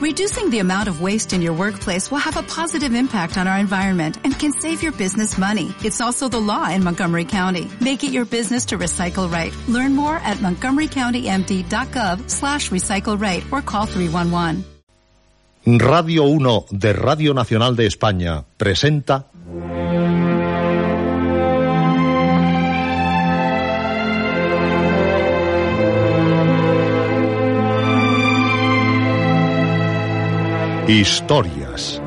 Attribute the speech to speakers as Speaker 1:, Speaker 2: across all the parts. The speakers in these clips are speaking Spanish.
Speaker 1: Reducing the amount of waste in your workplace will have a positive impact on our environment and can save your business money. It's also the law in Montgomery County. Make it your business to recycle right. Learn more at montgomerycountymd.gov slash recycle right or call 311.
Speaker 2: Radio 1 de Radio Nacional de España presenta Historias.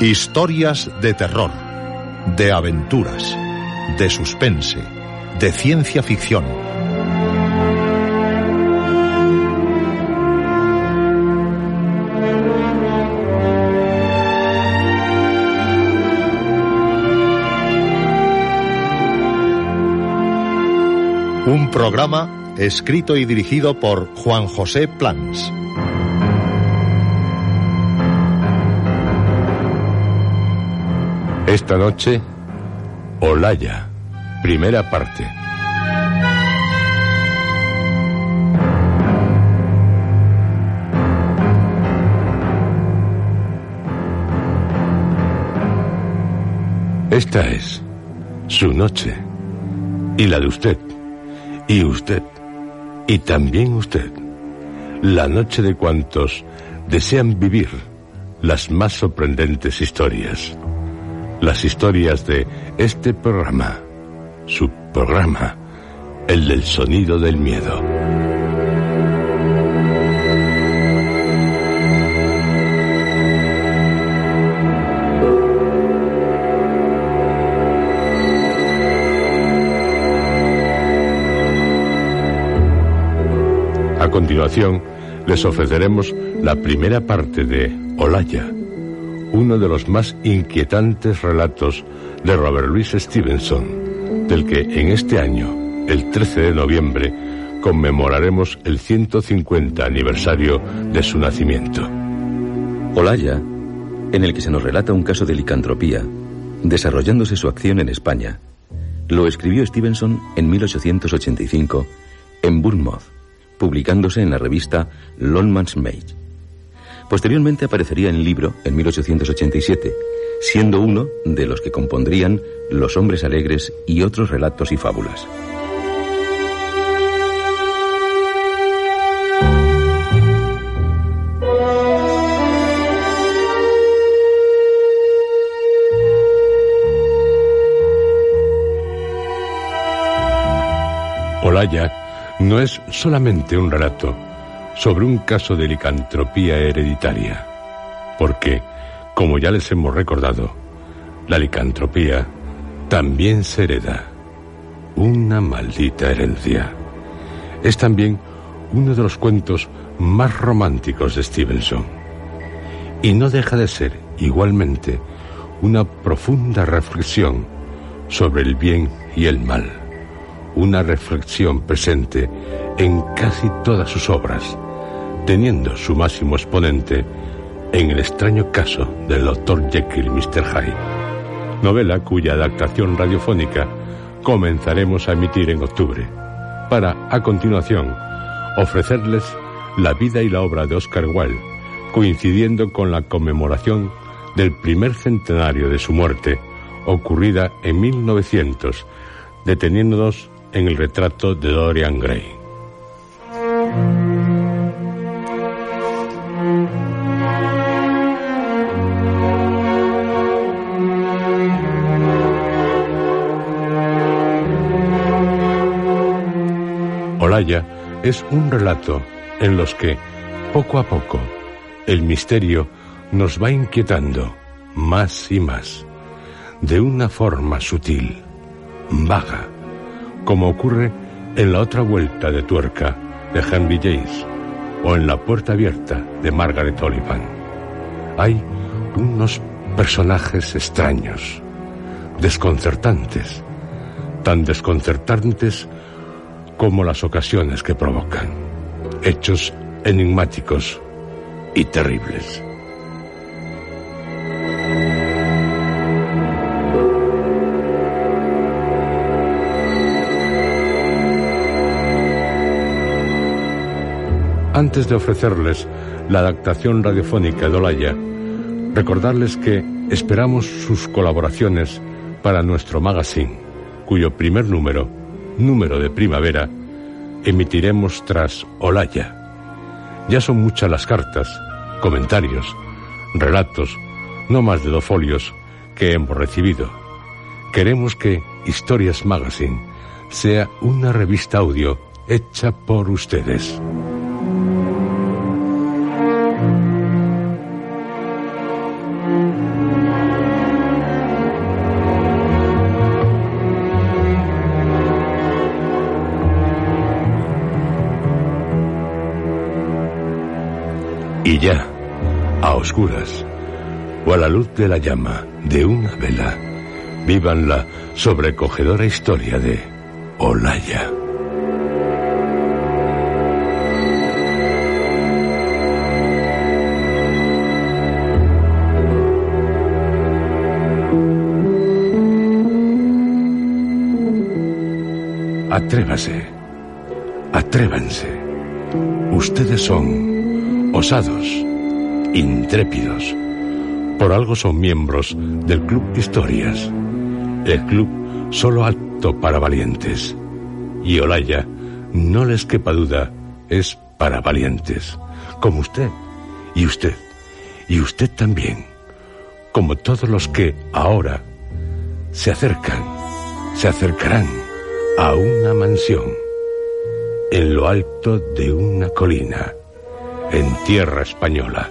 Speaker 2: Historias de terror, de aventuras, de suspense, de ciencia ficción. Un programa escrito y dirigido por Juan José Plans.
Speaker 3: Esta noche, Olaya, primera parte. Esta es su noche y la de usted y usted y también usted. La noche de cuantos desean vivir las más sorprendentes historias las historias de este programa, su programa, el del sonido del miedo. A continuación, les ofreceremos la primera parte de Olaya uno de los más inquietantes relatos de Robert Louis Stevenson, del que en este año, el 13 de noviembre, conmemoraremos el 150 aniversario de su nacimiento.
Speaker 4: Olaya, en el que se nos relata un caso de licantropía, desarrollándose su acción en España, lo escribió Stevenson en 1885 en Bournemouth, publicándose en la revista Longman's Mage. Posteriormente aparecería en libro en 1887, siendo uno de los que compondrían Los hombres alegres y otros relatos y fábulas.
Speaker 3: Olaya no es solamente un relato, sobre un caso de licantropía hereditaria. Porque, como ya les hemos recordado, la licantropía también se hereda. Una maldita herencia. Es también uno de los cuentos más románticos de Stevenson. Y no deja de ser, igualmente, una profunda reflexión sobre el bien y el mal. Una reflexión presente en casi todas sus obras teniendo su máximo exponente en el extraño caso del Dr. Jekyll Mr. Hyde, novela cuya adaptación radiofónica comenzaremos a emitir en octubre, para, a continuación, ofrecerles la vida y la obra de Oscar Wilde, coincidiendo con la conmemoración del primer centenario de su muerte, ocurrida en 1900, deteniéndonos en el retrato de Dorian Gray. es un relato en los que, poco a poco, el misterio nos va inquietando más y más, de una forma sutil, vaga, como ocurre en la otra vuelta de tuerca de Henry James o en la puerta abierta de Margaret Oliphant. Hay unos personajes extraños, desconcertantes, tan desconcertantes como las ocasiones que provocan. Hechos enigmáticos y terribles. Antes de ofrecerles la adaptación radiofónica de Olaya, recordarles que esperamos sus colaboraciones para nuestro magazine, cuyo primer número, número de primavera, emitiremos tras Olaya. Ya son muchas las cartas, comentarios, relatos, no más de dos folios, que hemos recibido. Queremos que Historias Magazine sea una revista audio hecha por ustedes. Y ya, a oscuras, o a la luz de la llama de una vela, vivan la sobrecogedora historia de Olaya. Atrévase, atrévanse. Ustedes son osados, intrépidos. Por algo son miembros del Club Historias. El club solo apto para valientes. Y Olaya, no les quepa duda, es para valientes. Como usted, y usted, y usted también. Como todos los que ahora se acercan, se acercarán a una mansión en lo alto de una colina, en tierra española.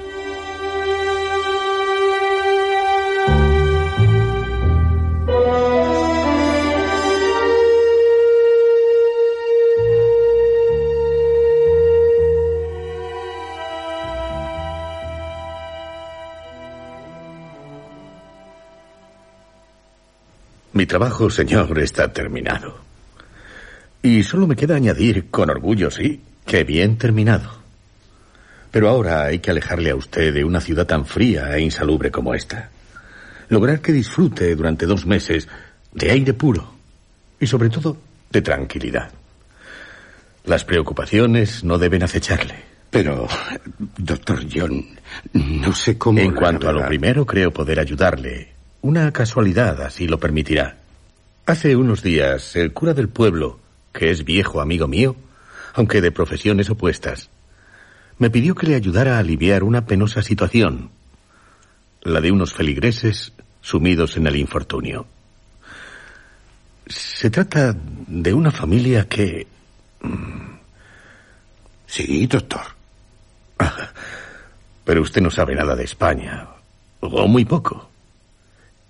Speaker 5: Mi trabajo, señor, está terminado. Y solo me queda añadir, con orgullo, sí, que bien terminado. Pero ahora hay que alejarle a usted de una ciudad tan fría e insalubre como esta. Lograr que disfrute durante dos meses de aire puro y sobre todo de tranquilidad. Las preocupaciones no deben acecharle.
Speaker 6: Pero, doctor John, no sé cómo...
Speaker 5: En cuanto a lo primero, creo poder ayudarle. Una casualidad así lo permitirá. Hace unos días, el cura del pueblo que es viejo amigo mío, aunque de profesiones opuestas, me pidió que le ayudara a aliviar una penosa situación, la de unos feligreses sumidos en el infortunio. Se trata de una familia que...
Speaker 6: Mm, sí, doctor.
Speaker 5: pero usted no sabe nada de España, o muy poco.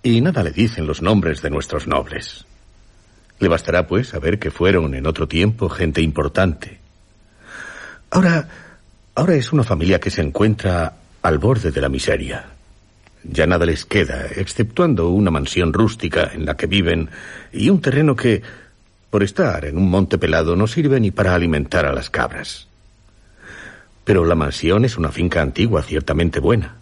Speaker 5: Y nada le dicen los nombres de nuestros nobles. Le bastará, pues, saber que fueron en otro tiempo gente importante. Ahora, ahora es una familia que se encuentra al borde de la miseria. Ya nada les queda, exceptuando una mansión rústica en la que viven y un terreno que, por estar en un monte pelado, no sirve ni para alimentar a las cabras. Pero la mansión es una finca antigua, ciertamente buena.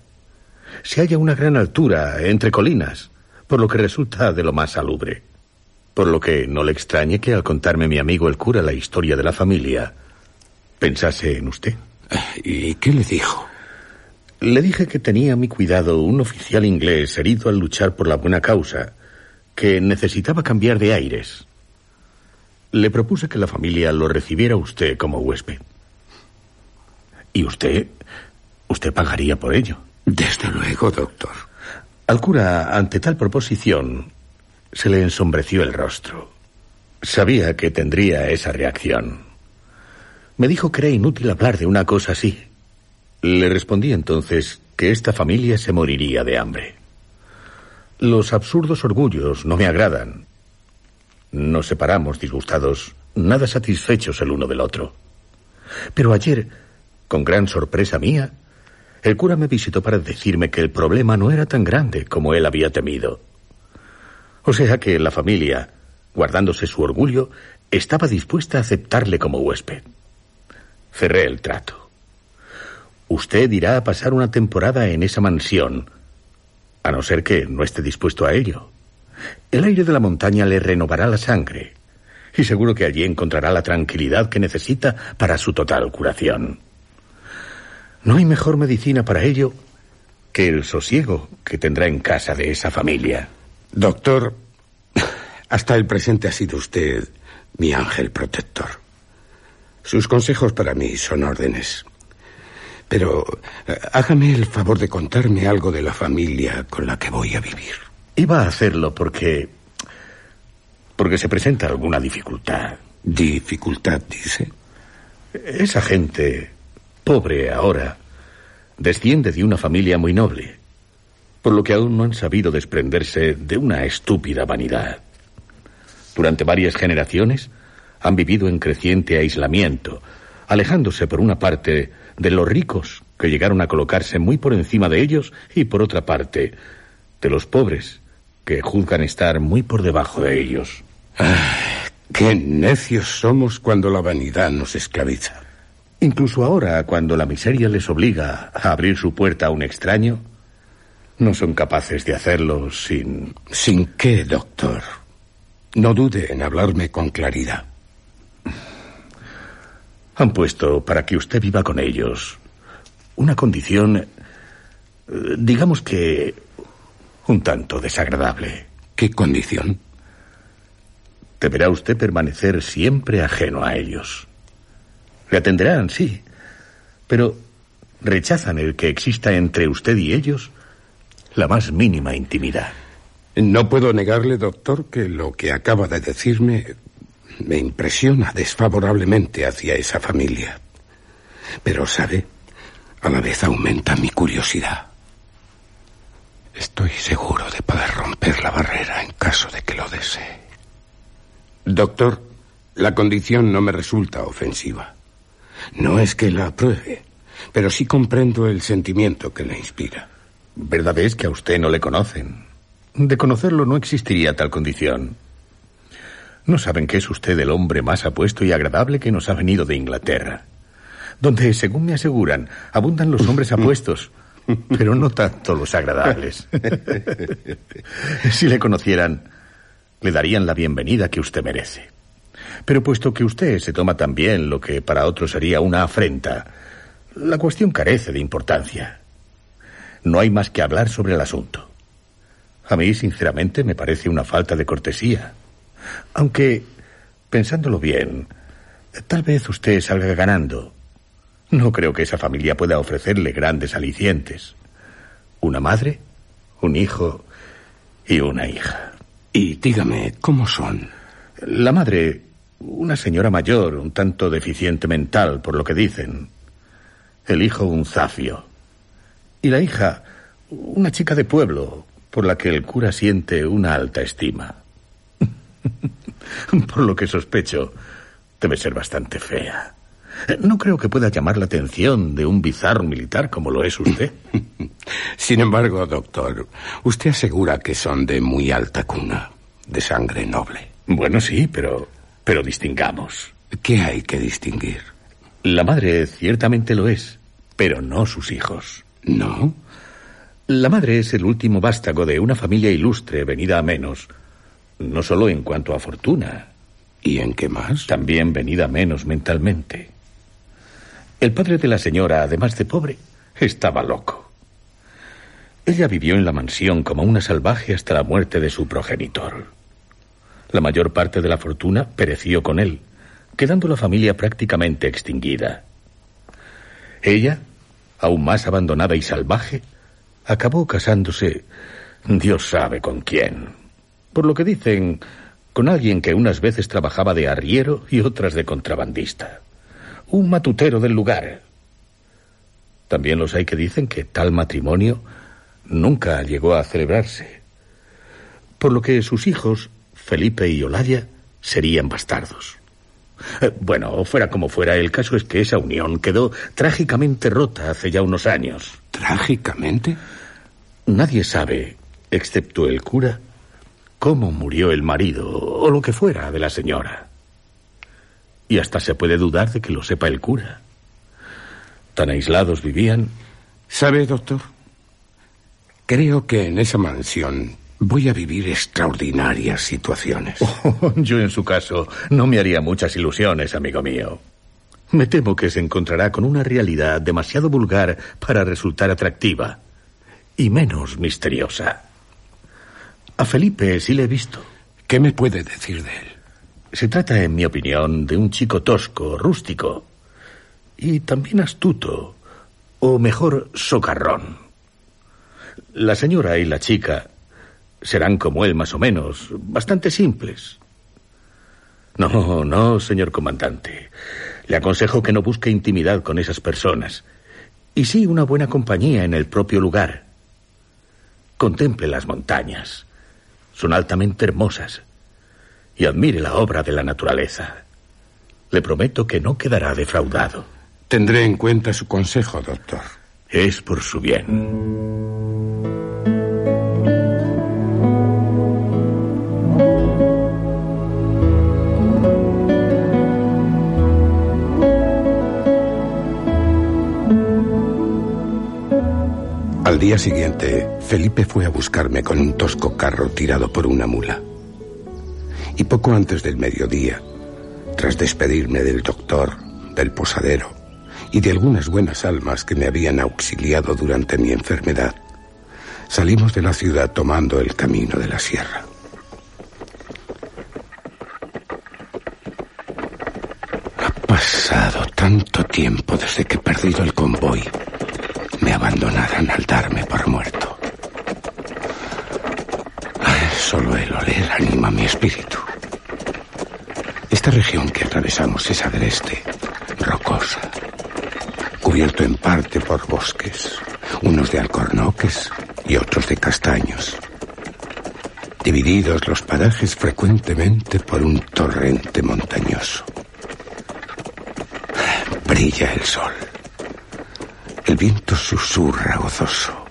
Speaker 5: Se halla a una gran altura, entre colinas, por lo que resulta de lo más salubre. Por lo que no le extrañe que al contarme mi amigo el cura la historia de la familia, pensase en usted.
Speaker 6: ¿Y qué le dijo?
Speaker 5: Le dije que tenía a mi cuidado un oficial inglés herido al luchar por la buena causa, que necesitaba cambiar de aires. Le propuse que la familia lo recibiera usted como huésped. Y usted, usted pagaría por ello.
Speaker 6: Desde luego, doctor.
Speaker 5: Al cura, ante tal proposición, se le ensombreció el rostro. Sabía que tendría esa reacción. Me dijo que era inútil hablar de una cosa así. Le respondí entonces que esta familia se moriría de hambre. Los absurdos orgullos no me agradan. Nos separamos disgustados, nada satisfechos el uno del otro. Pero ayer, con gran sorpresa mía, el cura me visitó para decirme que el problema no era tan grande como él había temido. O sea que la familia, guardándose su orgullo, estaba dispuesta a aceptarle como huésped. Cerré el trato. Usted irá a pasar una temporada en esa mansión, a no ser que no esté dispuesto a ello. El aire de la montaña le renovará la sangre, y seguro que allí encontrará la tranquilidad que necesita para su total curación. No hay mejor medicina para ello que el sosiego que tendrá en casa de esa familia.
Speaker 6: Doctor, hasta el presente ha sido usted mi ángel protector. Sus consejos para mí son órdenes. Pero eh, hágame el favor de contarme algo de la familia con la que voy a vivir.
Speaker 5: Iba a hacerlo porque... porque se presenta alguna dificultad.
Speaker 6: ¿Dificultad, dice?
Speaker 5: Esa gente, pobre ahora, desciende de una familia muy noble, por lo que aún no han sabido desprenderse de una estúpida vanidad. Durante varias generaciones han vivido en creciente aislamiento, alejándose por una parte de los ricos, que llegaron a colocarse muy por encima de ellos, y por otra parte de los pobres, que juzgan estar muy por debajo de ellos.
Speaker 6: qué necios somos cuando la vanidad nos esclaviza.
Speaker 5: Incluso ahora, cuando la miseria les obliga a abrir su puerta a un extraño, no son capaces de hacerlo sin...
Speaker 6: ¿Sin qué, doctor? No dude en hablarme con claridad.
Speaker 5: Han puesto para que usted viva con ellos una condición, eh, digamos que, un tanto desagradable.
Speaker 6: ¿Qué condición?
Speaker 5: Deberá usted permanecer siempre ajeno a ellos. Le atenderán, sí, pero rechazan el que exista entre usted y ellos la más mínima intimidad.
Speaker 6: No puedo negarle, doctor, que lo que acaba de decirme me impresiona desfavorablemente hacia esa familia. Pero, ¿sabe? A la vez aumenta mi curiosidad. Estoy seguro de poder romper la barrera en caso de que lo desee. Doctor, la condición no me resulta ofensiva. No es que la apruebe, pero sí comprendo el sentimiento que le inspira.
Speaker 5: Verdad es que a usted no le conocen. De conocerlo no existiría tal condición. No saben que es usted el hombre más apuesto y agradable que nos ha venido de Inglaterra, donde, según me aseguran, abundan los hombres apuestos, pero no tanto los agradables. si le conocieran, le darían la bienvenida que usted merece. Pero puesto que usted se toma tan bien lo que para otros sería una afrenta, la cuestión carece de importancia. No hay más que hablar sobre el asunto. A mí, sinceramente, me parece una falta de cortesía. Aunque, pensándolo bien, tal vez usted salga ganando. No creo que esa familia pueda ofrecerle grandes alicientes. Una madre, un hijo y una hija.
Speaker 6: Y dígame, ¿cómo son?
Speaker 5: La madre, una señora mayor, un tanto deficiente mental, por lo que dicen. El hijo, un zafio. Y la hija, una chica de pueblo, por la que el cura siente una alta estima. Por lo que sospecho, debe ser bastante fea. No creo que pueda llamar la atención de un bizarro militar como lo es usted.
Speaker 6: Sin embargo, doctor, usted asegura que son de muy alta cuna, de sangre noble.
Speaker 5: Bueno, sí, pero pero distingamos.
Speaker 6: ¿Qué hay que distinguir?
Speaker 5: La madre ciertamente lo es, pero no sus hijos.
Speaker 6: ¿No?
Speaker 5: La madre es el último vástago de una familia ilustre venida a menos, no solo en cuanto a fortuna.
Speaker 6: ¿Y en qué más?
Speaker 5: También venida menos mentalmente. El padre de la señora, además de pobre, estaba loco. Ella vivió en la mansión como una salvaje hasta la muerte de su progenitor. La mayor parte de la fortuna pereció con él, quedando la familia prácticamente extinguida. Ella, aún más abandonada y salvaje, acabó casándose, Dios sabe con quién. Por lo que dicen, con alguien que unas veces trabajaba de arriero y otras de contrabandista. Un matutero del lugar. También los hay que dicen que tal matrimonio nunca llegó a celebrarse. Por lo que sus hijos, Felipe y Olaya, serían bastardos. Eh, bueno, fuera como fuera, el caso es que esa unión quedó trágicamente rota hace ya unos años.
Speaker 6: ¿Trágicamente?
Speaker 5: Nadie sabe, excepto el cura, cómo murió el marido o lo que fuera de la señora. Y hasta se puede dudar de que lo sepa el cura. Tan aislados vivían.
Speaker 6: ¿Sabe, doctor? Creo que en esa mansión voy a vivir extraordinarias situaciones.
Speaker 5: Oh, yo en su caso no me haría muchas ilusiones, amigo mío. Me temo que se encontrará con una realidad demasiado vulgar para resultar atractiva y menos misteriosa. A Felipe sí le he visto.
Speaker 6: ¿Qué me puede decir de él?
Speaker 5: Se trata, en mi opinión, de un chico tosco, rústico y también astuto, o mejor, socarrón. La señora y la chica serán como él más o menos, bastante simples. No, no, señor comandante. Le aconsejo que no busque intimidad con esas personas. Y sí una buena compañía en el propio lugar. Contemple las montañas. Son altamente hermosas. Y admire la obra de la naturaleza. Le prometo que no quedará defraudado.
Speaker 6: Tendré en cuenta su consejo, doctor.
Speaker 5: Es por su bien.
Speaker 6: Al día siguiente, Felipe fue a buscarme con un tosco carro tirado por una mula. Y poco antes del mediodía, tras despedirme del doctor, del posadero y de algunas buenas almas que me habían auxiliado durante mi enfermedad, salimos de la ciudad tomando el camino de la sierra. Ha pasado tanto tiempo desde que he perdido el convoy me abandonaran al darme por muerto. Solo el oler anima mi espíritu. Esta región que atravesamos es agreste, rocosa, cubierto en parte por bosques, unos de alcornoques y otros de castaños. Divididos los parajes frecuentemente por un torrente montañoso. Brilla el sol. El viento susurra gozoso.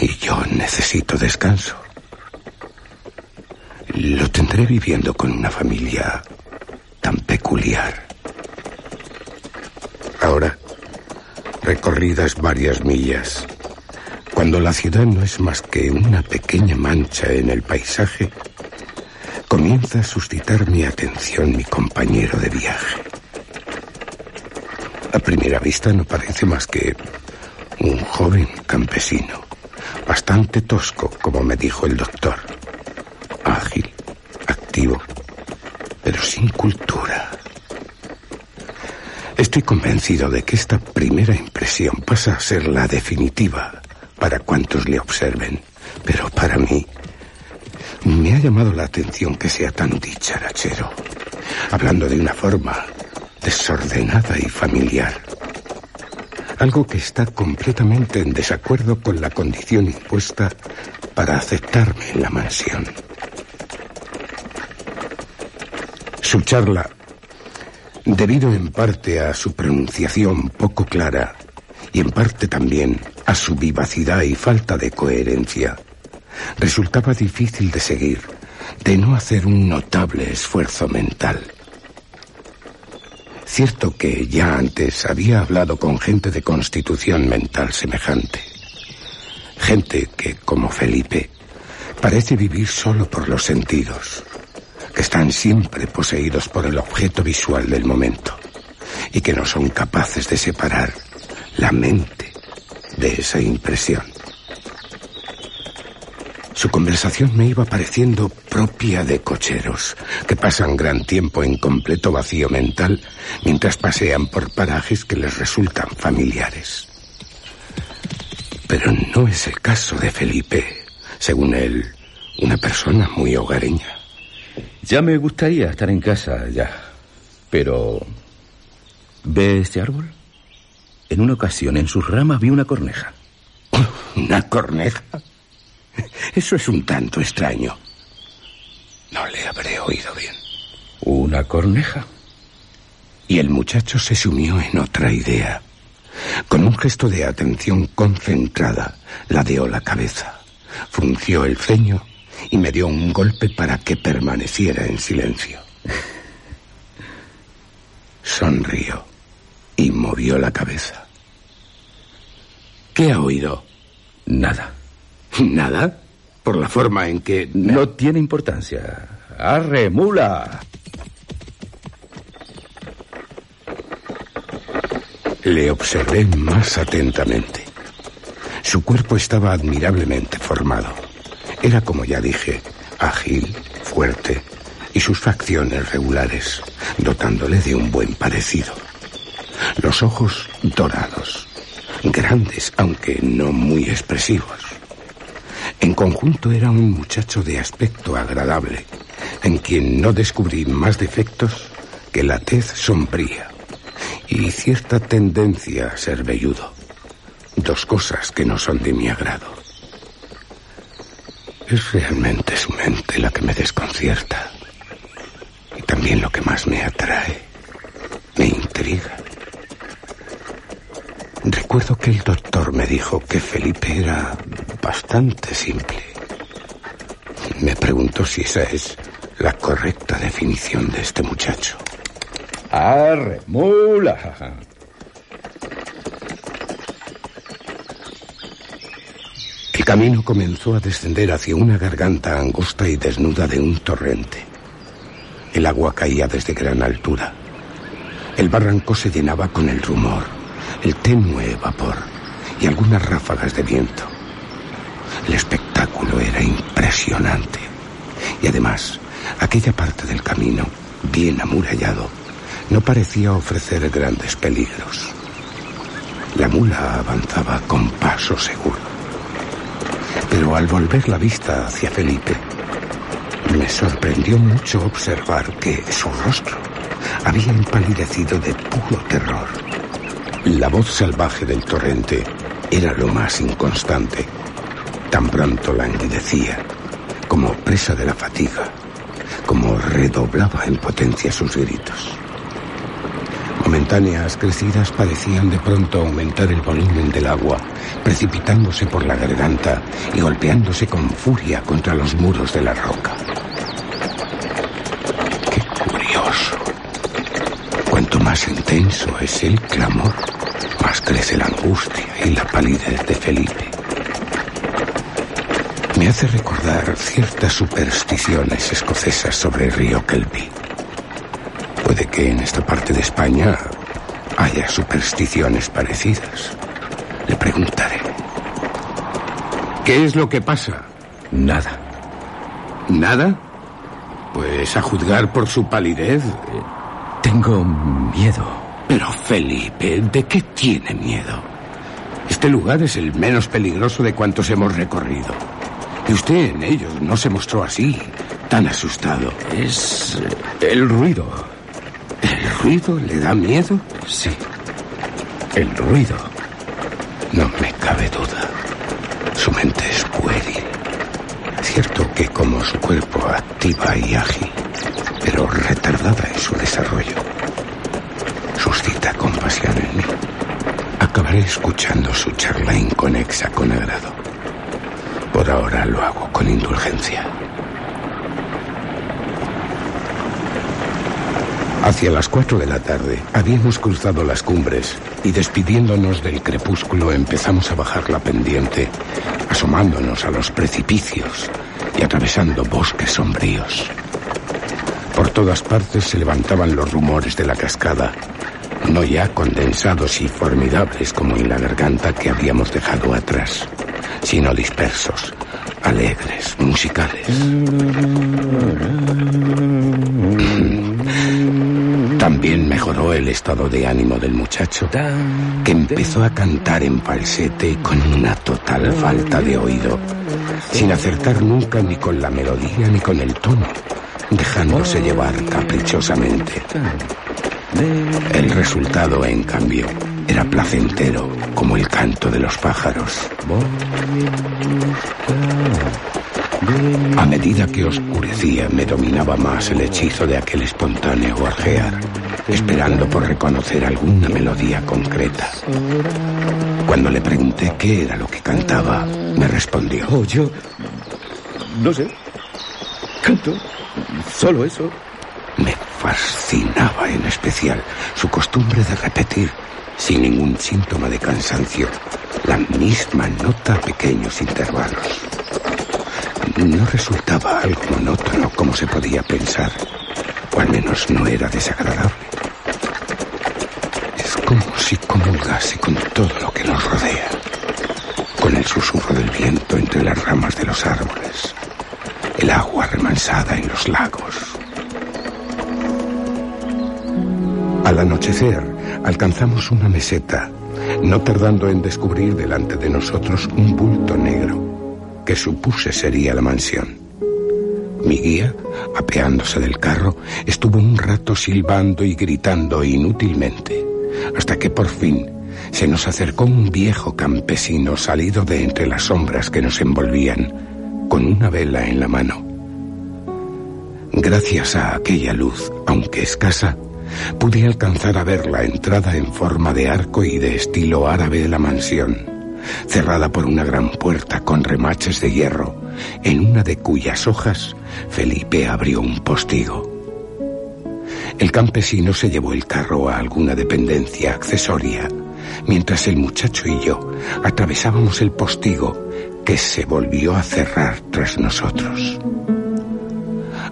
Speaker 6: Y yo necesito descanso. Lo tendré viviendo con una familia tan peculiar. Ahora, recorridas varias millas, cuando la ciudad no es más que una pequeña mancha en el paisaje, comienza a suscitar mi atención mi compañero de viaje. A primera vista no parece más que un joven campesino, bastante tosco, como me dijo el doctor. Ágil, activo, pero cultura. Estoy convencido de que esta primera impresión pasa a ser la definitiva para cuantos le observen, pero para mí me ha llamado la atención que sea tan dicharachero, hablando de una forma desordenada y familiar. Algo que está completamente en desacuerdo con la condición impuesta para aceptarme en la mansión. Su charla, debido en parte a su pronunciación poco clara y en parte también a su vivacidad y falta de coherencia, resultaba difícil de seguir, de no hacer un notable esfuerzo mental. Cierto que ya antes había hablado con gente de constitución mental semejante. Gente que, como Felipe, parece vivir solo por los sentidos, están siempre poseídos por el objeto visual del momento y que no son capaces de separar la mente de esa impresión. Su conversación me iba pareciendo propia de cocheros, que pasan gran tiempo en completo vacío mental mientras pasean por parajes que les resultan familiares. Pero no es el caso de Felipe, según él, una persona muy hogareña.
Speaker 4: Ya me gustaría estar en casa, ya. Pero... ¿Ve este árbol? En una ocasión, en sus ramas vi una corneja.
Speaker 6: ¿Una corneja? Eso es un tanto extraño. No le habré oído bien.
Speaker 4: ¿Una corneja?
Speaker 6: Y el muchacho se sumió en otra idea. Con un gesto de atención concentrada, ladeó la cabeza, frunció el ceño y me dio un golpe para que permaneciera en silencio. Sonrió y movió la cabeza. ¿Qué ha oído?
Speaker 4: Nada.
Speaker 6: ¿Nada? Por la forma en que...
Speaker 4: No tiene importancia. ¡Arre, mula!
Speaker 6: Le observé más atentamente. Su cuerpo estaba admirablemente formado. Era, como ya dije, ágil, fuerte y sus facciones regulares, dotándole de un buen parecido. Los ojos dorados, grandes aunque no muy expresivos. En conjunto era un muchacho de aspecto agradable, en quien no descubrí más defectos que la tez sombría y cierta tendencia a ser velludo. Dos cosas que no son de mi agrado. Es realmente su mente la que me desconcierta. Y también lo que más me atrae, me intriga. Recuerdo que el doctor me dijo que Felipe era bastante simple. Me preguntó si esa es la correcta definición de este muchacho.
Speaker 7: Arre, mula.
Speaker 6: El camino comenzó a descender hacia una garganta angosta y desnuda de un torrente. El agua caía desde gran altura. El barranco se llenaba con el rumor, el tenue vapor y algunas ráfagas de viento. El espectáculo era impresionante. Y además, aquella parte del camino, bien amurallado, no parecía ofrecer grandes peligros. La mula avanzaba con paso seguro. Pero al volver la vista hacia Felipe, me sorprendió mucho observar que su rostro había empalidecido de puro terror. La voz salvaje del torrente era lo más inconstante. Tan pronto languidecía, como presa de la fatiga, como redoblaba en potencia sus gritos. Momentáneas crecidas parecían de pronto aumentar el volumen del agua, precipitándose por la garganta y golpeándose con furia contra los muros de la roca. Qué curioso. Cuanto más intenso es el clamor, más crece la angustia y la palidez de Felipe. Me hace recordar ciertas supersticiones escocesas sobre el río Kelpie. Puede que en esta parte de España haya supersticiones parecidas. Le preguntaré. ¿Qué es lo que pasa?
Speaker 4: Nada.
Speaker 6: ¿Nada? Pues a juzgar por su palidez.
Speaker 4: Tengo miedo.
Speaker 6: Pero Felipe, ¿de qué tiene miedo? Este lugar es el menos peligroso de cuantos hemos recorrido. Y usted en ellos no se mostró así, tan asustado.
Speaker 4: Es el ruido.
Speaker 6: ¿El ruido le da miedo?
Speaker 4: Sí. El ruido.
Speaker 6: No me cabe duda. Su mente es pueril. Cierto que como su cuerpo activa y ágil, pero retardada en su desarrollo. Suscita compasión en mí. Acabaré escuchando su charla inconexa con agrado. Por ahora lo hago con indulgencia. Hacia las cuatro de la tarde habíamos cruzado las cumbres y despidiéndonos del crepúsculo empezamos a bajar la pendiente, asomándonos a los precipicios y atravesando bosques sombríos. Por todas partes se levantaban los rumores de la cascada, no ya condensados y formidables como en la garganta que habíamos dejado atrás, sino dispersos, alegres, musicales. También mejoró el estado de ánimo del muchacho, que empezó a cantar en falsete con una total falta de oído, sin acertar nunca ni con la melodía ni con el tono, dejándose llevar caprichosamente. El resultado, en cambio, era placentero como el canto de los pájaros. A medida que oscurecía me dominaba más el hechizo de aquel espontáneo gorjear, esperando por reconocer alguna melodía concreta. Cuando le pregunté qué era lo que cantaba, me respondió.
Speaker 7: Oh, yo... No sé. Canto. Solo eso.
Speaker 6: Me fascinaba en especial su costumbre de repetir, sin ningún síntoma de cansancio, la misma nota a pequeños intervalos. No resultaba algo monótono como se podía pensar, o al menos no era desagradable. Es como si comulgase con todo lo que nos rodea, con el susurro del viento entre las ramas de los árboles, el agua remansada en los lagos. Al anochecer alcanzamos una meseta, no tardando en descubrir delante de nosotros un bulto negro que supuse sería la mansión. Mi guía, apeándose del carro, estuvo un rato silbando y gritando inútilmente, hasta que por fin se nos acercó un viejo campesino salido de entre las sombras que nos envolvían, con una vela en la mano. Gracias a aquella luz, aunque escasa, pude alcanzar a ver la entrada en forma de arco y de estilo árabe de la mansión cerrada por una gran puerta con remaches de hierro, en una de cuyas hojas Felipe abrió un postigo. El campesino se llevó el carro a alguna dependencia accesoria, mientras el muchacho y yo atravesábamos el postigo que se volvió a cerrar tras nosotros.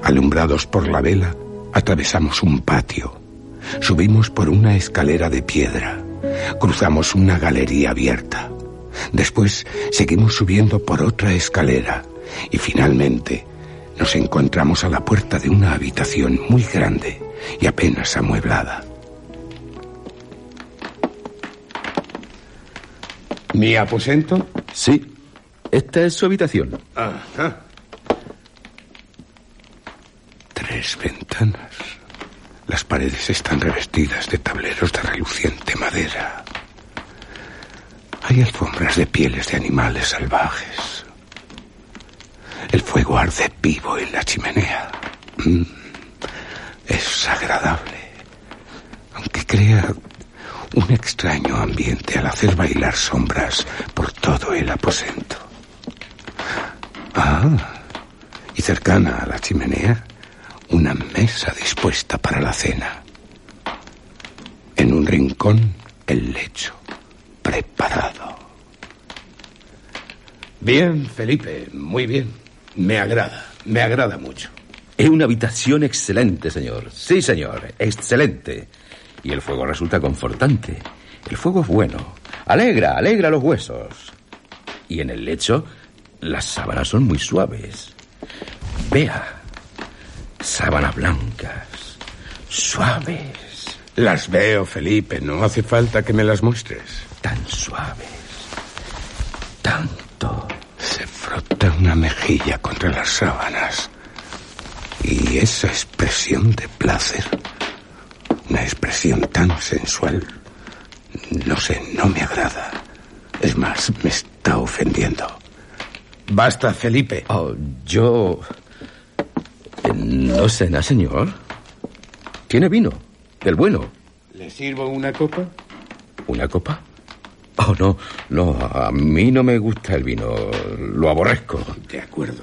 Speaker 6: Alumbrados por la vela, atravesamos un patio, subimos por una escalera de piedra, cruzamos una galería abierta. Después seguimos subiendo por otra escalera y finalmente nos encontramos a la puerta de una habitación muy grande y apenas amueblada. ¿Mi aposento?
Speaker 4: Sí, esta es su habitación.
Speaker 6: Ajá. Tres ventanas. Las paredes están revestidas de tableros de reluciente madera. Hay alfombras de pieles de animales salvajes. El fuego arde vivo en la chimenea. Mm, es agradable, aunque crea un extraño ambiente al hacer bailar sombras por todo el aposento. Ah, y cercana a la chimenea, una mesa dispuesta para la cena. En un rincón, el lecho preparado. Bien, Felipe, muy bien. Me agrada, me agrada mucho.
Speaker 4: Es una habitación excelente, señor. Sí, señor, excelente. Y el fuego resulta confortante. El fuego es bueno. Alegra, alegra los huesos. Y en el lecho, las sábanas son muy suaves. Vea, sábanas blancas, suaves.
Speaker 6: Las veo, Felipe. No hace falta que me las muestres.
Speaker 4: Tan suaves. Tanto.
Speaker 6: Se frota una mejilla contra las sábanas. Y esa expresión de placer, una expresión tan sensual, no sé, no me agrada. Es más, me está ofendiendo. Basta, Felipe.
Speaker 4: Oh, yo... No nada, señor. ¿Tiene vino? ¿Del bueno?
Speaker 6: ¿Le sirvo una copa?
Speaker 4: ¿Una copa? Oh, no, no, a mí no me gusta el vino. Lo aborrezco.
Speaker 6: De acuerdo.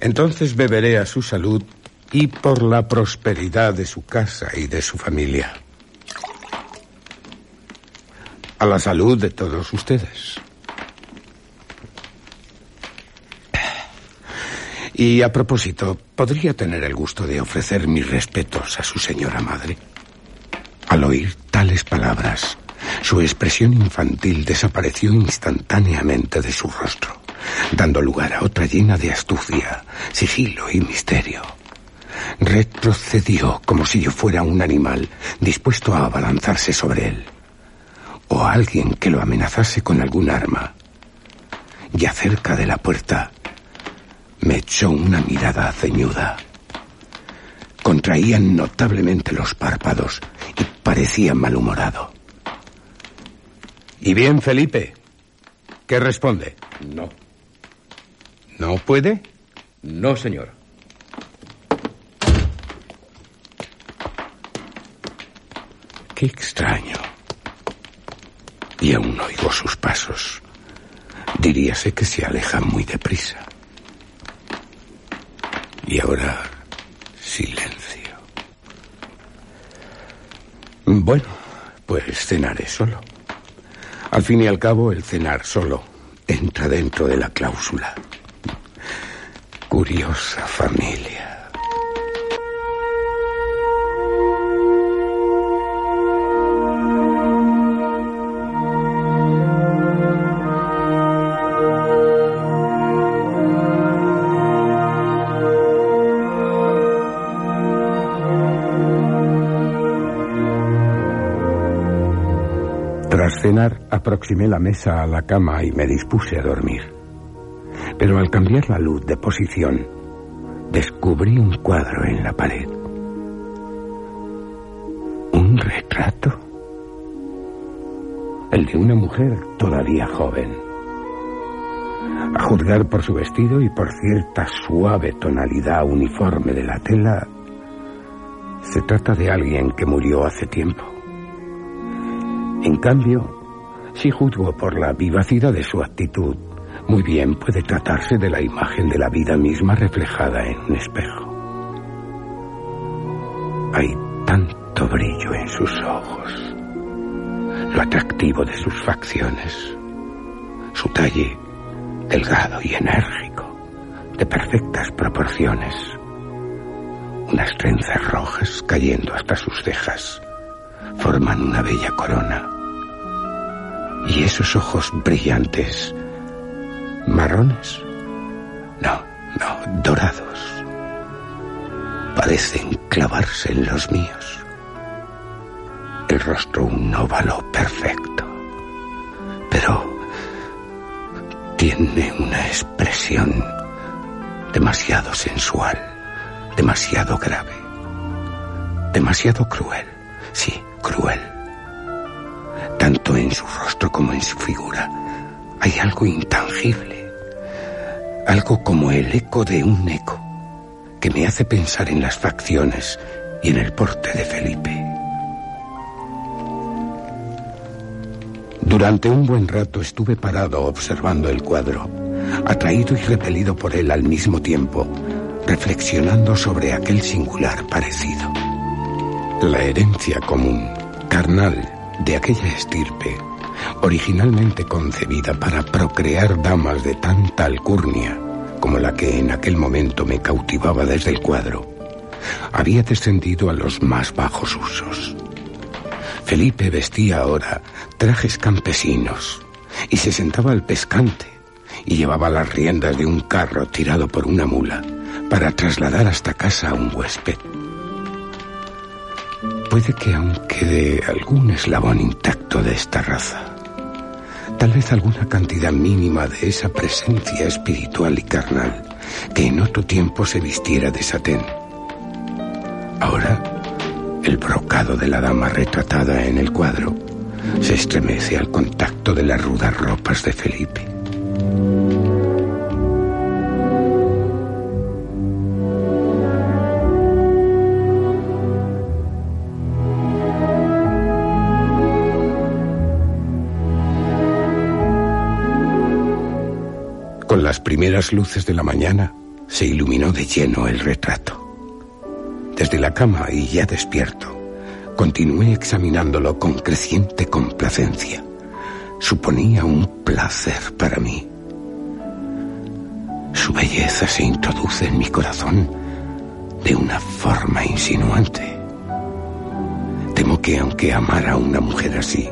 Speaker 6: Entonces beberé a su salud y por la prosperidad de su casa y de su familia. A la salud de todos ustedes. Y a propósito, ¿podría tener el gusto de ofrecer mis respetos a su señora madre? Al oír tales palabras, su expresión infantil desapareció instantáneamente de su rostro, dando lugar a otra llena de astucia, sigilo y misterio. Retrocedió como si yo fuera un animal dispuesto a abalanzarse sobre él, o alguien que lo amenazase con algún arma. Y acerca de la puerta, me echó una mirada ceñuda. Contraían notablemente los párpados y parecía malhumorado. ¿Y bien, Felipe? ¿Qué responde?
Speaker 4: No,
Speaker 6: ¿No puede?
Speaker 4: no, señor.
Speaker 6: Qué extraño. Y aún oigo sus pasos. Diríase que se aleja muy deprisa. Y ahora, silencio. Bueno, pues cenaré solo. Al fin y al cabo, el cenar solo entra dentro de la cláusula. Curiosa familia. Aproximé la mesa a la cama y me dispuse a dormir. Pero al cambiar la luz de posición, descubrí un cuadro en la pared. Un retrato. El de una mujer todavía joven. A juzgar por su vestido y por cierta suave tonalidad uniforme de la tela, se trata de alguien que murió hace tiempo. En cambio, si juzgo por la vivacidad de su actitud, muy bien puede tratarse de la imagen de la vida misma reflejada en un espejo. Hay tanto brillo en sus ojos, lo atractivo de sus facciones, su talle delgado y enérgico, de perfectas proporciones, unas trenzas rojas cayendo hasta sus cejas forman una bella corona. Y esos ojos brillantes, marrones, no, no, dorados, parecen clavarse en los míos. El rostro un óvalo perfecto, pero tiene una expresión demasiado sensual, demasiado grave, demasiado cruel, sí, cruel. Tanto en su rostro como en su figura hay algo intangible, algo como el eco de un eco, que me hace pensar en las facciones y en el porte de Felipe. Durante un buen rato estuve parado observando el cuadro, atraído y repelido por él al mismo tiempo, reflexionando sobre aquel singular parecido. La herencia común, carnal, de aquella estirpe, originalmente concebida para procrear damas de tanta alcurnia como la que en aquel momento me cautivaba desde el cuadro, había descendido a los más bajos usos. Felipe vestía ahora trajes campesinos y se sentaba al pescante y llevaba las riendas de un carro tirado por una mula para trasladar hasta casa a un huésped. Puede que aún quede algún eslabón intacto de esta raza. Tal vez alguna cantidad mínima de esa presencia espiritual y carnal que en otro tiempo se vistiera de satén. Ahora, el brocado de la dama retratada en el cuadro se estremece al contacto de las rudas ropas de Felipe. Primeras luces de la mañana se iluminó de lleno el retrato. Desde la cama y ya despierto, continué examinándolo con creciente complacencia. Suponía un placer para mí. Su belleza se introduce en mi corazón de una forma insinuante. Temo que aunque amara a una mujer así,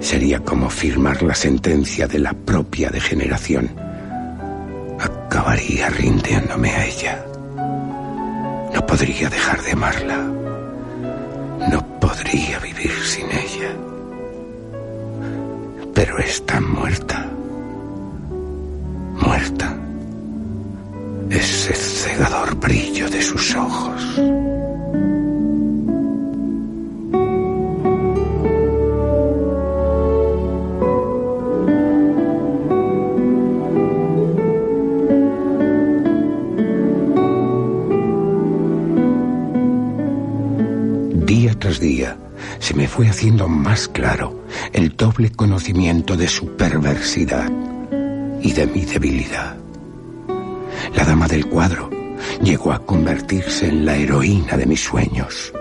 Speaker 6: sería como firmar la sentencia de la propia degeneración. Acabaría rindiéndome a ella. No podría dejar de amarla. No podría vivir sin ella. Pero está muerta. Muerta. Ese cegador brillo de sus ojos. Fue haciendo más claro el doble conocimiento de su perversidad y de mi debilidad. La dama del cuadro llegó a convertirse en la heroína de mis sueños.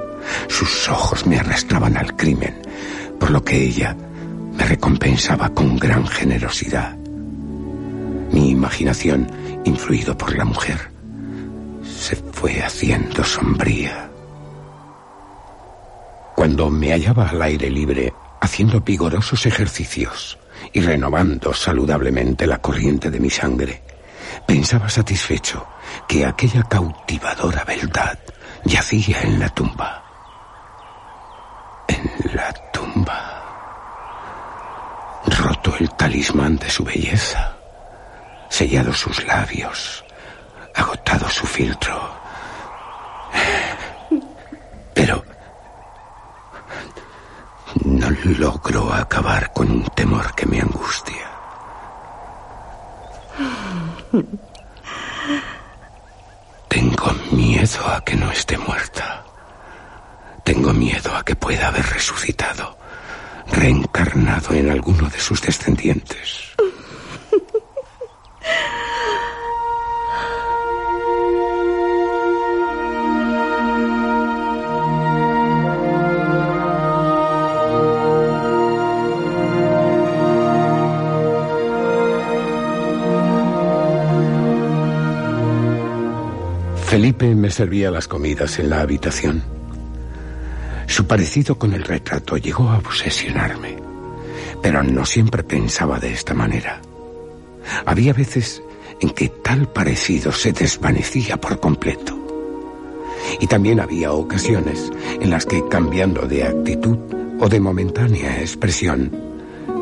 Speaker 6: Sus ojos me arrastraban al crimen, por lo que ella me recompensaba con gran generosidad. Mi imaginación, influido por la mujer, se fue haciendo sombría. Cuando me hallaba al aire libre, haciendo vigorosos ejercicios y renovando saludablemente la corriente de mi sangre, pensaba satisfecho que aquella cautivadora beldad yacía en la tumba. En la tumba. roto el talismán de su belleza, sellado sus labios, agotado su filtro. Pero no logro acabar con un temor que me angustia. Tengo miedo a que no esté muerta. Tengo miedo a que pueda haber resucitado, reencarnado en alguno de sus descendientes. Felipe me servía las comidas en la habitación. Su parecido con el retrato llegó a obsesionarme, pero no siempre pensaba de esta manera. Había veces en que tal parecido se desvanecía por completo. Y también había ocasiones en las que, cambiando de actitud o de momentánea expresión,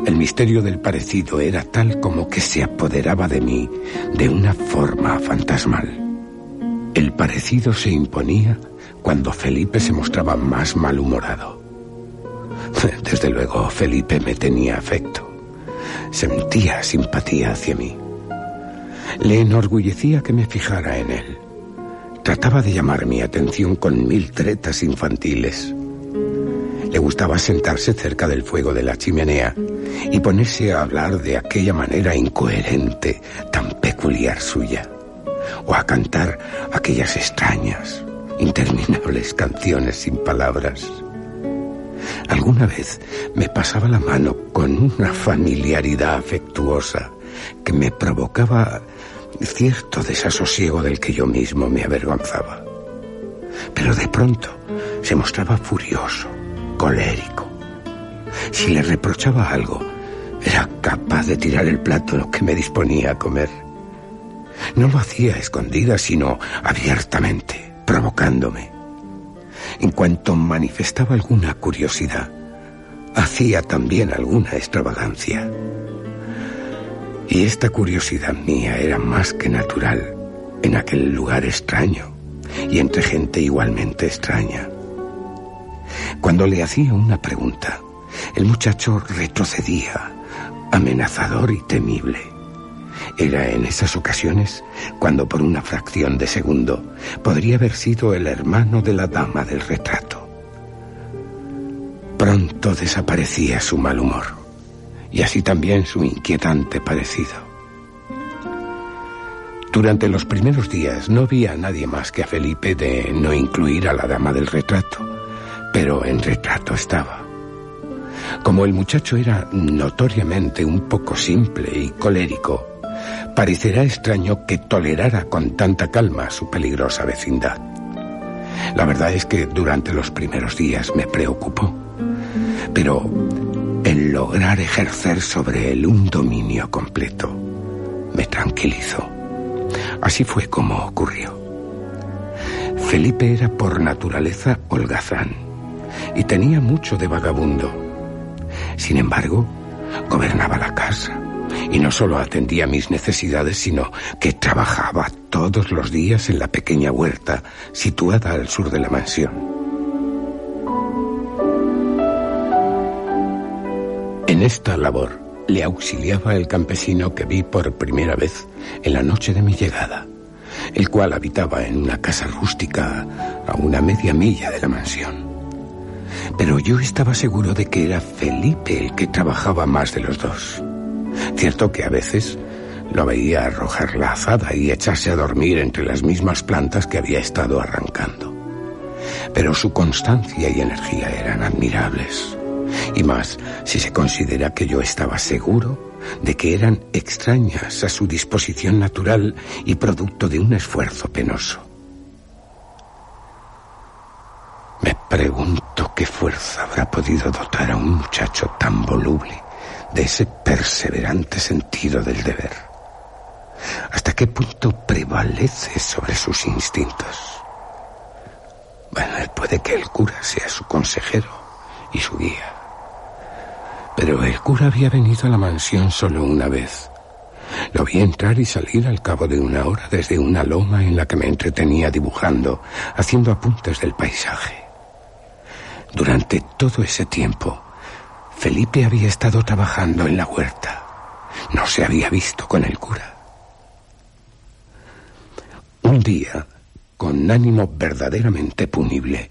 Speaker 6: el misterio del parecido era tal como que se apoderaba de mí de una forma fantasmal. El parecido se imponía cuando Felipe se mostraba más malhumorado. Desde luego, Felipe me tenía afecto. Sentía simpatía hacia mí. Le enorgullecía que me fijara en él. Trataba de llamar mi atención con mil tretas infantiles. Le gustaba sentarse cerca del fuego de la chimenea y ponerse a hablar de aquella manera incoherente, tan peculiar suya o a cantar aquellas extrañas, interminables canciones sin palabras. Alguna vez me pasaba la mano con una familiaridad afectuosa que me provocaba cierto desasosiego del que yo mismo me avergonzaba. Pero de pronto se mostraba furioso, colérico. Si le reprochaba algo, era capaz de tirar el plato que me disponía a comer. No lo hacía escondida, sino abiertamente, provocándome. En cuanto manifestaba alguna curiosidad, hacía también alguna extravagancia. Y esta curiosidad mía era más que natural en aquel lugar extraño y entre gente igualmente extraña. Cuando le hacía una pregunta, el muchacho retrocedía, amenazador y temible. Era en esas ocasiones cuando por una fracción de segundo podría haber sido el hermano de la dama del retrato. Pronto desaparecía su mal humor y así también su inquietante parecido. Durante los primeros días no vi a nadie más que a Felipe de no incluir a la dama del retrato, pero en retrato estaba. Como el muchacho era notoriamente un poco simple y colérico, parecerá extraño que tolerara con tanta calma su peligrosa vecindad. La verdad es que durante los primeros días me preocupó, pero el lograr ejercer sobre él un dominio completo me tranquilizó. Así fue como ocurrió. Felipe era por naturaleza holgazán y tenía mucho de vagabundo. Sin embargo, gobernaba la casa y no solo atendía mis necesidades, sino que trabajaba todos los días en la pequeña huerta situada al sur de la mansión. En esta labor le auxiliaba el campesino que vi por primera vez en la noche de mi llegada, el cual habitaba en una casa rústica a una media milla de la mansión. Pero yo estaba seguro de que era Felipe el que trabajaba más de los dos. Cierto que a veces lo veía arrojar la azada y echarse a dormir entre las mismas plantas que había estado arrancando. Pero su constancia y energía eran admirables. Y más si se considera que yo estaba seguro de que eran extrañas a su disposición natural y producto de un esfuerzo penoso. Me pregunto qué fuerza habrá podido dotar a un muchacho tan voluble de ese perseverante sentido del deber? ¿Hasta qué punto prevalece sobre sus instintos? Bueno, puede que el cura sea su consejero y su guía. Pero el cura había venido a la mansión solo una vez. Lo vi entrar y salir al cabo de una hora desde una loma en la que me entretenía dibujando, haciendo apuntes del paisaje. Durante todo ese tiempo, Felipe había estado trabajando en la huerta. No se había visto con el cura. Un día, con ánimo verdaderamente punible,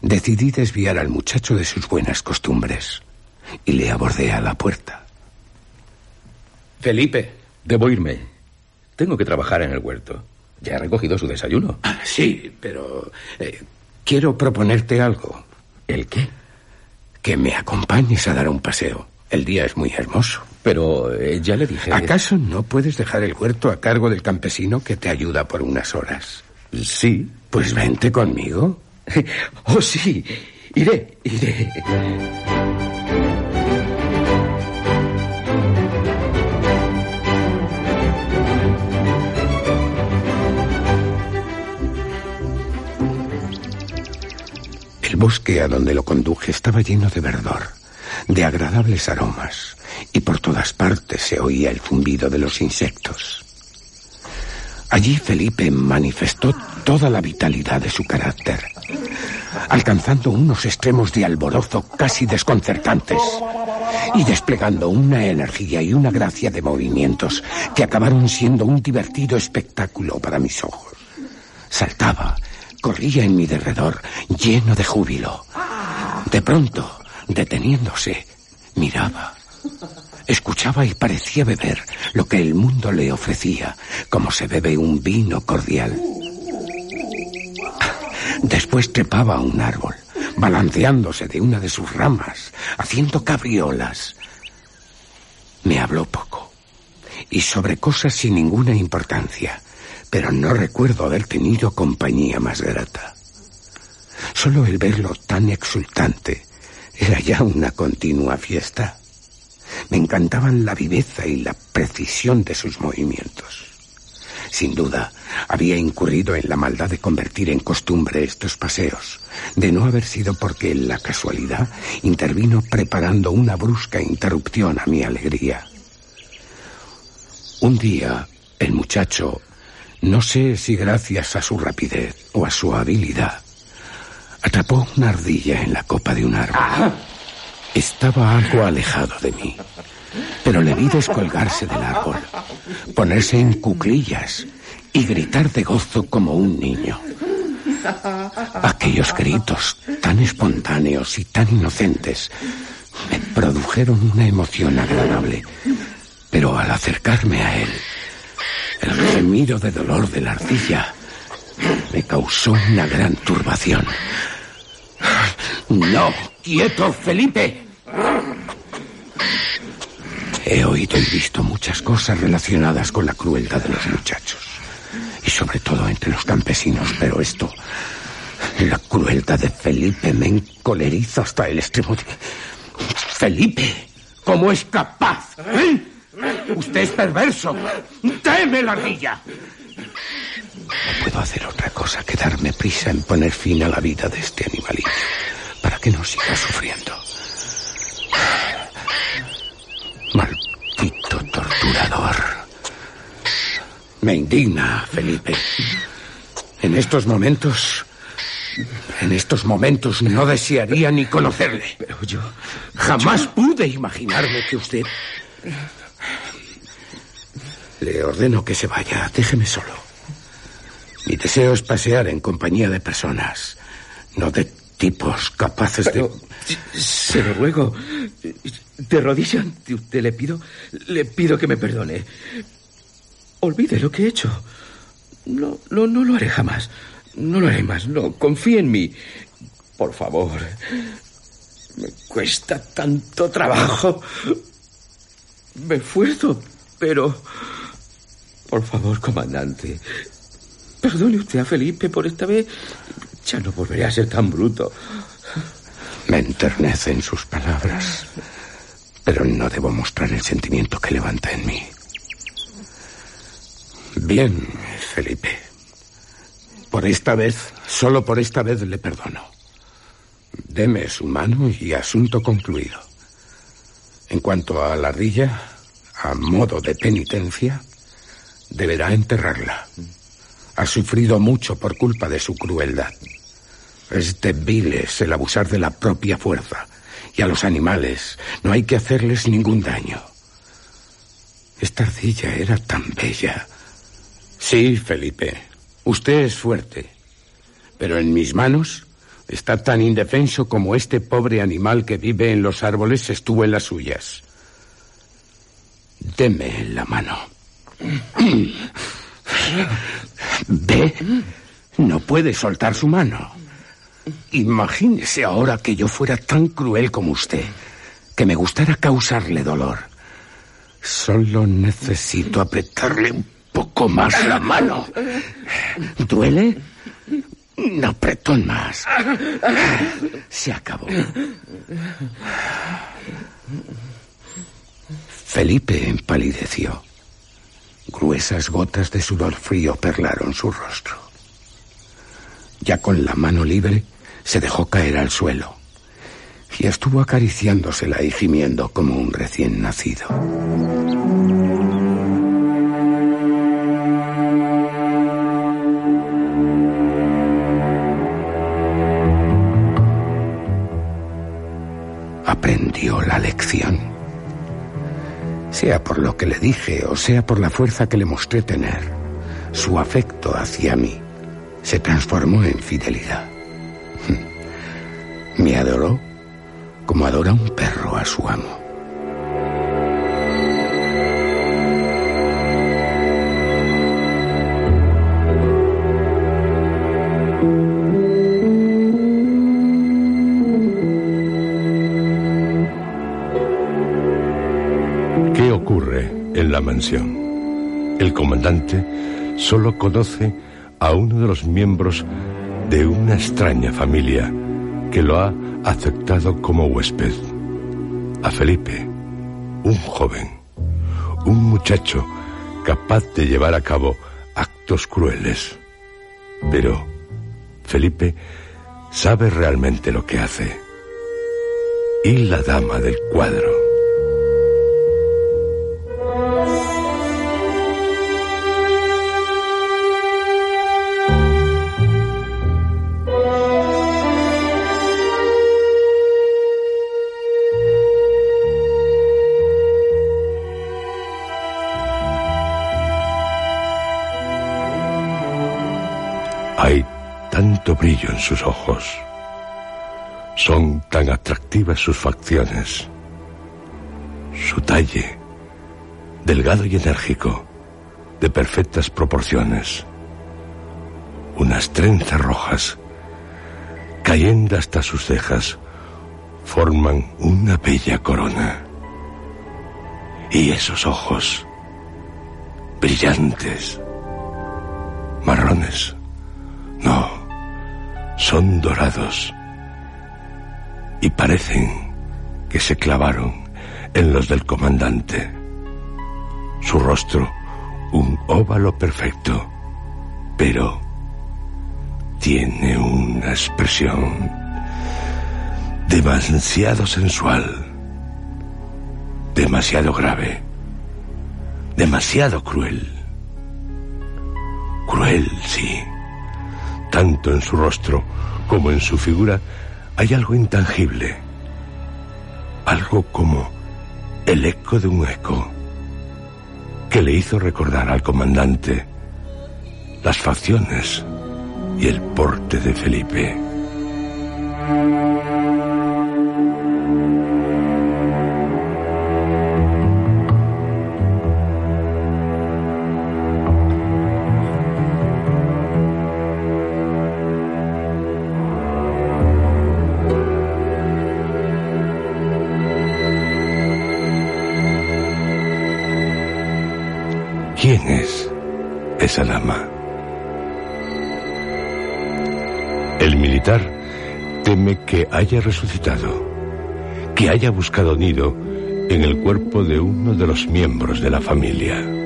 Speaker 6: decidí desviar al muchacho de sus buenas costumbres y le abordé a la puerta.
Speaker 7: Felipe, debo irme. Tengo que trabajar en el huerto. Ya he recogido su desayuno.
Speaker 6: Ah, sí, pero eh, quiero proponerte algo.
Speaker 7: ¿El qué?
Speaker 6: Que me acompañes a dar un paseo. El día es muy hermoso.
Speaker 7: Pero eh, ya le dije.
Speaker 6: ¿Acaso no puedes dejar el huerto a cargo del campesino que te ayuda por unas horas?
Speaker 7: Sí.
Speaker 6: Pues vente conmigo.
Speaker 7: Oh, sí. Iré, iré.
Speaker 6: El bosque a donde lo conduje estaba lleno de verdor, de agradables aromas, y por todas partes se oía el zumbido de los insectos. Allí Felipe manifestó toda la vitalidad de su carácter, alcanzando unos extremos de alborozo casi desconcertantes y desplegando una energía y una gracia de movimientos que acabaron siendo un divertido espectáculo para mis ojos. Saltaba, corría en mi derredor, lleno de júbilo. De pronto, deteniéndose, miraba Escuchaba y parecía beber lo que el mundo le ofrecía, como se bebe un vino cordial. Después trepaba a un árbol, balanceándose de una de sus ramas, haciendo cabriolas. Me habló poco, y sobre cosas sin ninguna importancia, pero no recuerdo haber tenido compañía más grata. Solo el verlo tan exultante era ya una continua fiesta. Me encantaban la viveza y la precisión de sus movimientos. Sin duda, había incurrido en la maldad de convertir en costumbre estos paseos, de no haber sido porque la casualidad intervino preparando una brusca interrupción a mi alegría. Un día, el muchacho, no sé si gracias a su rapidez o a su habilidad, atrapó una ardilla en la copa de un árbol. Estaba algo alejado de mí, pero le vi descolgarse del árbol, ponerse en cuclillas y gritar de gozo como un niño. Aquellos gritos tan espontáneos y tan inocentes me produjeron una emoción agradable, pero al acercarme a él, el gemido de dolor de la ardilla me causó una gran turbación. No, quieto, Felipe. He oído y visto muchas cosas relacionadas con la crueldad de los muchachos. Y sobre todo entre los campesinos, pero esto... La crueldad de Felipe me encoleriza hasta el extremo de... Felipe, ¿cómo es capaz? ¿Eh? Usted es perverso. Teme la ardilla. No puedo hacer otra cosa que darme prisa en poner fin a la vida de este animalito para que no siga sufriendo. Maldito torturador. Me indigna, Felipe. En estos momentos... En estos momentos no desearía ni conocerle.
Speaker 7: Pero yo...
Speaker 6: Jamás pude imaginarme que usted... Le ordeno que se vaya. Déjeme solo. Mi deseo es pasear en compañía de personas, no de tipos capaces de...
Speaker 7: Se lo ruego. De rodillas ante usted le pido, le pido que me perdone. Olvide lo que he hecho. No, no, no lo haré jamás. No lo haré más. No, confíe en mí. Por favor. Me cuesta tanto trabajo. Me esfuerzo, pero... Por favor, comandante. Perdone usted a Felipe por esta vez. Ya no volveré a ser tan bruto.
Speaker 6: Me enternecen sus palabras, pero no debo mostrar el sentimiento que levanta en mí. Bien, Felipe. Por esta vez, solo por esta vez le perdono. Deme su mano y asunto concluido. En cuanto a la ardilla, a modo de penitencia, deberá enterrarla. Ha sufrido mucho por culpa de su crueldad. Es de viles el abusar de la propia fuerza. Y a los animales no hay que hacerles ningún daño. Esta ardilla era tan bella. Sí, Felipe, usted es fuerte. Pero en mis manos está tan indefenso como este pobre animal que vive en los árboles estuvo en las suyas. Deme la mano. ¿Ve? No puede soltar su mano. Imagínese ahora que yo fuera tan cruel como usted, que me gustara causarle dolor. Solo necesito apretarle un poco más la mano. ¿Duele? Un apretón más. Se acabó. Felipe empalideció. Gruesas gotas de sudor frío perlaron su rostro. Ya con la mano libre, se dejó caer al suelo y estuvo acariciándosela y gimiendo como un recién nacido. Aprendió la lección. Sea por lo que le dije o sea por la fuerza que le mostré tener, su afecto hacia mí se transformó en fidelidad. Me adoró como adora un perro a su amo.
Speaker 3: La mansión? El comandante solo conoce a uno de los miembros de una extraña familia que lo ha aceptado como huésped. A Felipe, un joven, un muchacho capaz de llevar a cabo actos crueles. Pero Felipe sabe realmente lo que hace. Y la dama del cuadro. Brillo en sus ojos. Son tan atractivas sus facciones. Su talle, delgado y enérgico, de perfectas proporciones. Unas trenzas rojas, cayendo hasta sus cejas, forman una bella corona. Y esos ojos, brillantes, marrones, son dorados y parecen que se clavaron en los del comandante. Su rostro, un óvalo perfecto, pero tiene una expresión demasiado sensual, demasiado grave, demasiado cruel. Cruel, sí tanto en su rostro como en su figura hay algo intangible, algo como el eco de un eco que le hizo recordar al comandante las facciones y el porte de Felipe. Esa dama. El militar teme que haya resucitado, que haya buscado nido en el cuerpo de uno de los miembros de la familia.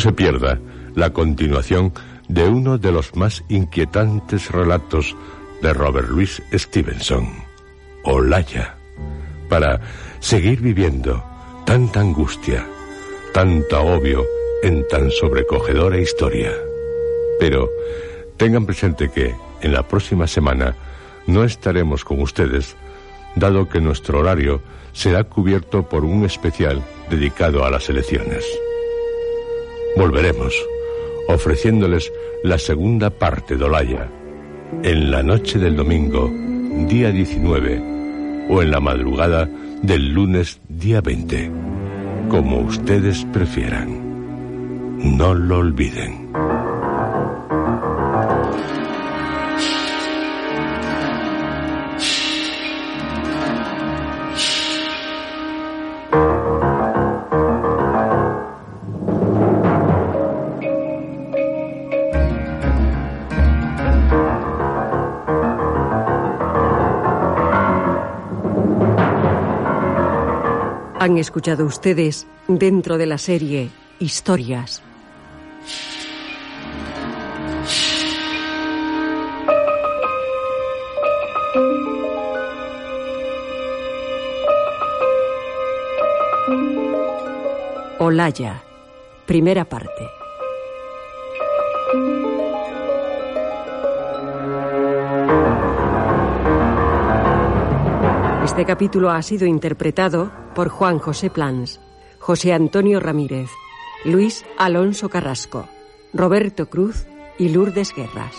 Speaker 3: Se pierda la continuación de uno de los más inquietantes relatos de Robert Louis Stevenson, Olaya, para seguir viviendo tanta angustia, tanto agobio en tan sobrecogedora historia. Pero tengan presente que en la próxima semana no estaremos con ustedes, dado que nuestro horario será cubierto por un especial dedicado a las elecciones. Volveremos ofreciéndoles la segunda parte de Olaya en la noche del domingo, día 19, o en la madrugada del lunes, día 20, como ustedes prefieran. No lo olviden.
Speaker 8: Han escuchado ustedes dentro de la serie Historias. Olaya, primera parte. Este capítulo ha sido interpretado por Juan José Plans, José Antonio Ramírez, Luis Alonso Carrasco, Roberto Cruz y Lourdes Guerras.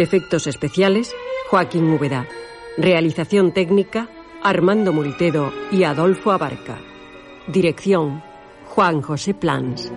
Speaker 8: Efectos especiales, Joaquín Úbeda. Realización técnica, Armando Multedo y Adolfo Abarca. Dirección, Juan José Plans.